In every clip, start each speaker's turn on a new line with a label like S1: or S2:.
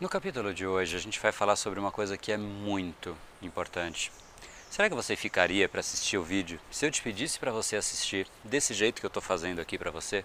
S1: No capítulo de hoje, a gente vai falar sobre uma coisa que é muito importante. Será que você ficaria para assistir o vídeo se eu te pedisse para você assistir desse jeito que eu estou fazendo aqui para você?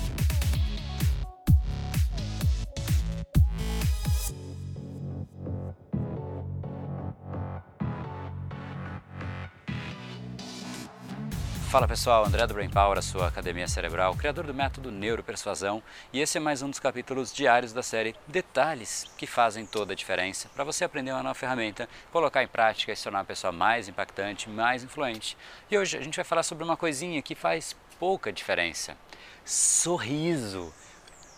S1: Fala pessoal, André do Brain Power, a sua academia cerebral, criador do método Neuropersuasão, e esse é mais um dos capítulos diários da série Detalhes que fazem toda a diferença para você aprender uma nova ferramenta, colocar em prática e se tornar uma pessoa mais impactante, mais influente. E hoje a gente vai falar sobre uma coisinha que faz pouca diferença: sorriso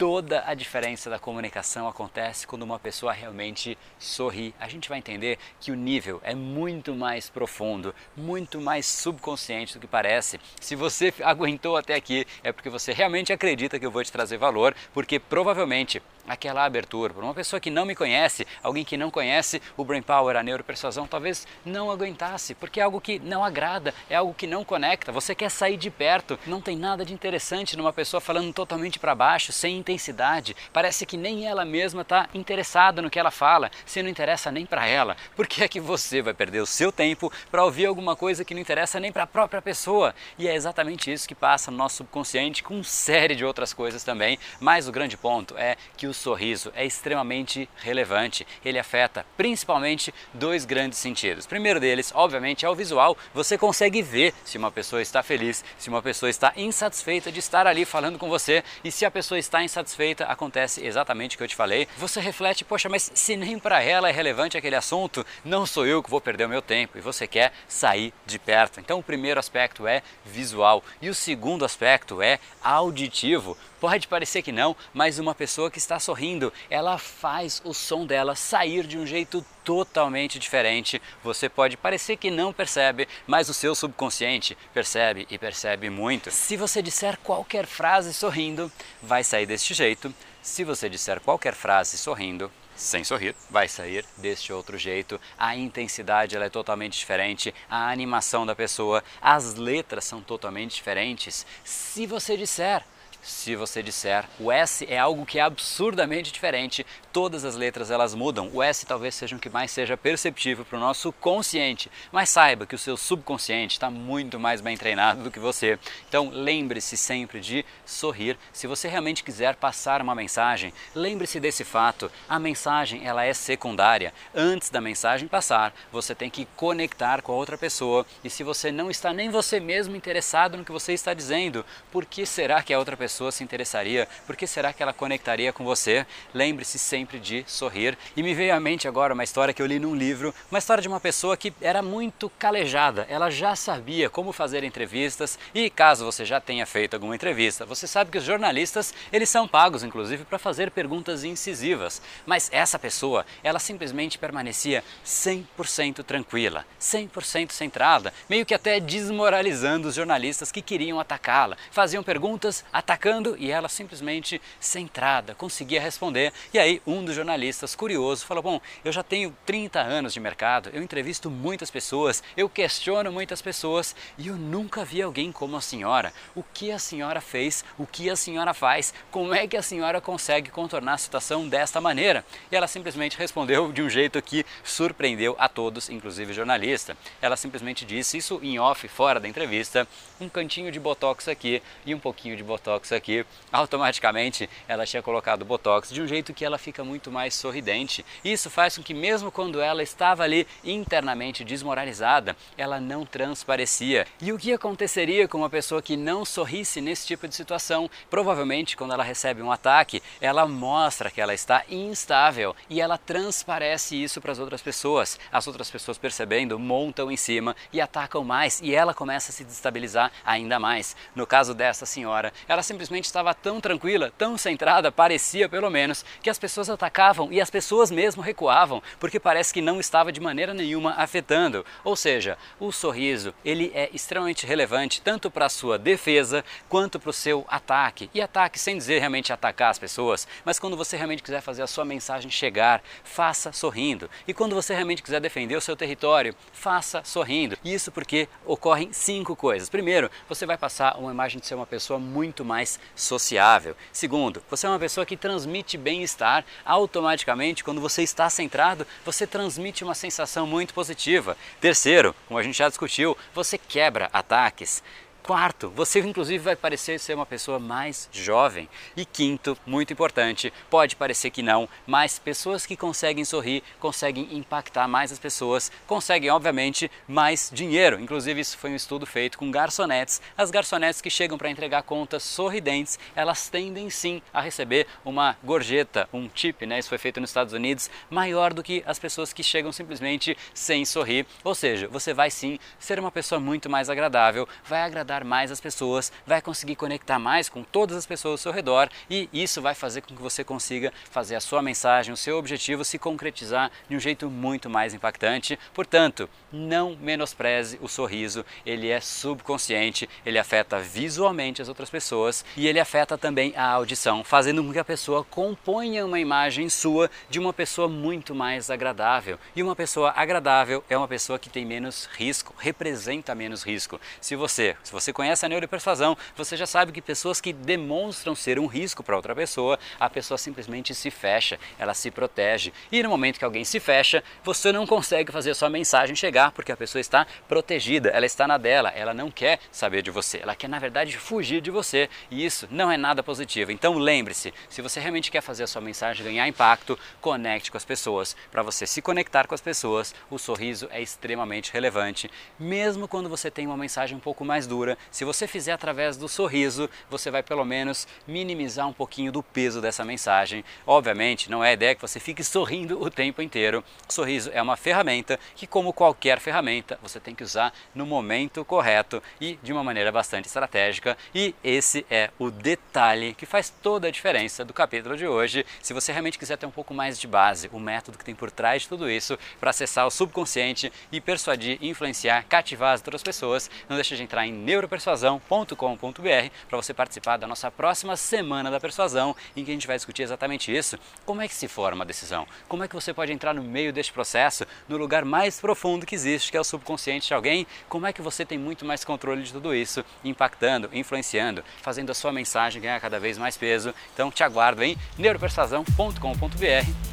S1: toda a diferença da comunicação acontece quando uma pessoa realmente sorri. A gente vai entender que o nível é muito mais profundo, muito mais subconsciente do que parece. Se você aguentou até aqui, é porque você realmente acredita que eu vou te trazer valor, porque provavelmente aquela abertura. Para uma pessoa que não me conhece, alguém que não conhece o Brain Power, a neuropersuasão, talvez não aguentasse, porque é algo que não agrada, é algo que não conecta. Você quer sair de perto, não tem nada de interessante numa pessoa falando totalmente para baixo, sem intensidade. Parece que nem ela mesma está interessada no que ela fala, se não interessa nem para ela. Por que é que você vai perder o seu tempo para ouvir alguma coisa que não interessa nem para a própria pessoa? E é exatamente isso que passa no nosso subconsciente com uma série de outras coisas também. Mas o grande ponto é que o o sorriso é extremamente relevante. Ele afeta principalmente dois grandes sentidos. Primeiro deles, obviamente, é o visual. Você consegue ver se uma pessoa está feliz, se uma pessoa está insatisfeita de estar ali falando com você. E se a pessoa está insatisfeita, acontece exatamente o que eu te falei. Você reflete, poxa, mas se nem para ela é relevante aquele assunto, não sou eu que vou perder o meu tempo. E você quer sair de perto. Então, o primeiro aspecto é visual. E o segundo aspecto é auditivo. Pode parecer que não, mas uma pessoa que está sorrindo, ela faz o som dela sair de um jeito totalmente diferente. Você pode parecer que não percebe, mas o seu subconsciente percebe e percebe muito. Se você disser qualquer frase sorrindo, vai sair deste jeito. Se você disser qualquer frase sorrindo, sem sorrir, vai sair deste outro jeito. A intensidade ela é totalmente diferente, a animação da pessoa, as letras são totalmente diferentes. Se você disser se você disser o S é algo que é absurdamente diferente, todas as letras elas mudam. O S talvez seja o que mais seja perceptível para o nosso consciente, mas saiba que o seu subconsciente está muito mais bem treinado do que você. Então lembre-se sempre de sorrir. Se você realmente quiser passar uma mensagem, lembre-se desse fato. A mensagem ela é secundária. Antes da mensagem passar, você tem que conectar com a outra pessoa. E se você não está nem você mesmo interessado no que você está dizendo, por que será que a outra pessoa pessoa se interessaria? Por que será que ela conectaria com você? Lembre-se sempre de sorrir. E me veio à mente agora uma história que eu li num livro, uma história de uma pessoa que era muito calejada. Ela já sabia como fazer entrevistas e caso você já tenha feito alguma entrevista, você sabe que os jornalistas, eles são pagos inclusive para fazer perguntas incisivas. Mas essa pessoa, ela simplesmente permanecia 100% tranquila, 100% centrada, meio que até desmoralizando os jornalistas que queriam atacá-la. Faziam perguntas, atacavam atacando e ela simplesmente centrada, conseguia responder. E aí um dos jornalistas, curioso, falou: Bom, eu já tenho 30 anos de mercado, eu entrevisto muitas pessoas, eu questiono muitas pessoas e eu nunca vi alguém como a senhora. O que a senhora fez? O que a senhora faz? Como é que a senhora consegue contornar a situação desta maneira? E ela simplesmente respondeu de um jeito que surpreendeu a todos, inclusive o jornalista. Ela simplesmente disse isso em off, fora da entrevista: um cantinho de botox aqui e um pouquinho de botox aqui, automaticamente ela tinha colocado Botox de um jeito que ela fica muito mais sorridente. Isso faz com que mesmo quando ela estava ali internamente desmoralizada, ela não transparecia. E o que aconteceria com uma pessoa que não sorrisse nesse tipo de situação? Provavelmente quando ela recebe um ataque, ela mostra que ela está instável e ela transparece isso para as outras pessoas. As outras pessoas percebendo, montam em cima e atacam mais e ela começa a se destabilizar ainda mais. No caso dessa senhora, ela se simplesmente estava tão tranquila, tão centrada, parecia pelo menos, que as pessoas atacavam e as pessoas mesmo recuavam, porque parece que não estava de maneira nenhuma afetando. Ou seja, o sorriso, ele é extremamente relevante tanto para a sua defesa quanto para o seu ataque. E ataque sem dizer realmente atacar as pessoas, mas quando você realmente quiser fazer a sua mensagem chegar, faça sorrindo. E quando você realmente quiser defender o seu território, faça sorrindo. Isso porque ocorrem cinco coisas. Primeiro, você vai passar uma imagem de ser uma pessoa muito mais sociável. Segundo, você é uma pessoa que transmite bem-estar. Automaticamente, quando você está centrado, você transmite uma sensação muito positiva. Terceiro, como a gente já discutiu, você quebra ataques. Quarto, você inclusive vai parecer ser uma pessoa mais jovem. E quinto, muito importante, pode parecer que não, mas pessoas que conseguem sorrir conseguem impactar mais as pessoas, conseguem, obviamente, mais dinheiro. Inclusive, isso foi um estudo feito com garçonetes. As garçonetes que chegam para entregar contas sorridentes, elas tendem sim a receber uma gorjeta, um tip, né? Isso foi feito nos Estados Unidos, maior do que as pessoas que chegam simplesmente sem sorrir. Ou seja, você vai sim ser uma pessoa muito mais agradável, vai agradar mais as pessoas, vai conseguir conectar mais com todas as pessoas ao seu redor e isso vai fazer com que você consiga fazer a sua mensagem, o seu objetivo se concretizar de um jeito muito mais impactante. Portanto, não menospreze o sorriso, ele é subconsciente, ele afeta visualmente as outras pessoas e ele afeta também a audição, fazendo com que a pessoa componha uma imagem sua de uma pessoa muito mais agradável. E uma pessoa agradável é uma pessoa que tem menos risco, representa menos risco. Se você, se você você conhece a neuropersuasão, você já sabe que pessoas que demonstram ser um risco para outra pessoa, a pessoa simplesmente se fecha, ela se protege. E no momento que alguém se fecha, você não consegue fazer a sua mensagem chegar porque a pessoa está protegida, ela está na dela, ela não quer saber de você, ela quer na verdade fugir de você e isso não é nada positivo. Então lembre-se, se você realmente quer fazer a sua mensagem ganhar impacto, conecte com as pessoas. Para você se conectar com as pessoas, o sorriso é extremamente relevante, mesmo quando você tem uma mensagem um pouco mais dura se você fizer através do sorriso, você vai pelo menos minimizar um pouquinho do peso dessa mensagem. Obviamente, não é a ideia que você fique sorrindo o tempo inteiro. O sorriso é uma ferramenta que, como qualquer ferramenta, você tem que usar no momento correto e de uma maneira bastante estratégica. E esse é o detalhe que faz toda a diferença do capítulo de hoje. Se você realmente quiser ter um pouco mais de base, o método que tem por trás de tudo isso para acessar o subconsciente e persuadir, influenciar, cativar as outras pessoas, não deixe de entrar em neuropersuasão.com.br para você participar da nossa próxima semana da persuasão, em que a gente vai discutir exatamente isso. Como é que se forma a decisão? Como é que você pode entrar no meio deste processo, no lugar mais profundo que existe, que é o subconsciente de alguém? Como é que você tem muito mais controle de tudo isso, impactando, influenciando, fazendo a sua mensagem ganhar cada vez mais peso? Então te aguardo em neuropersuasão.com.br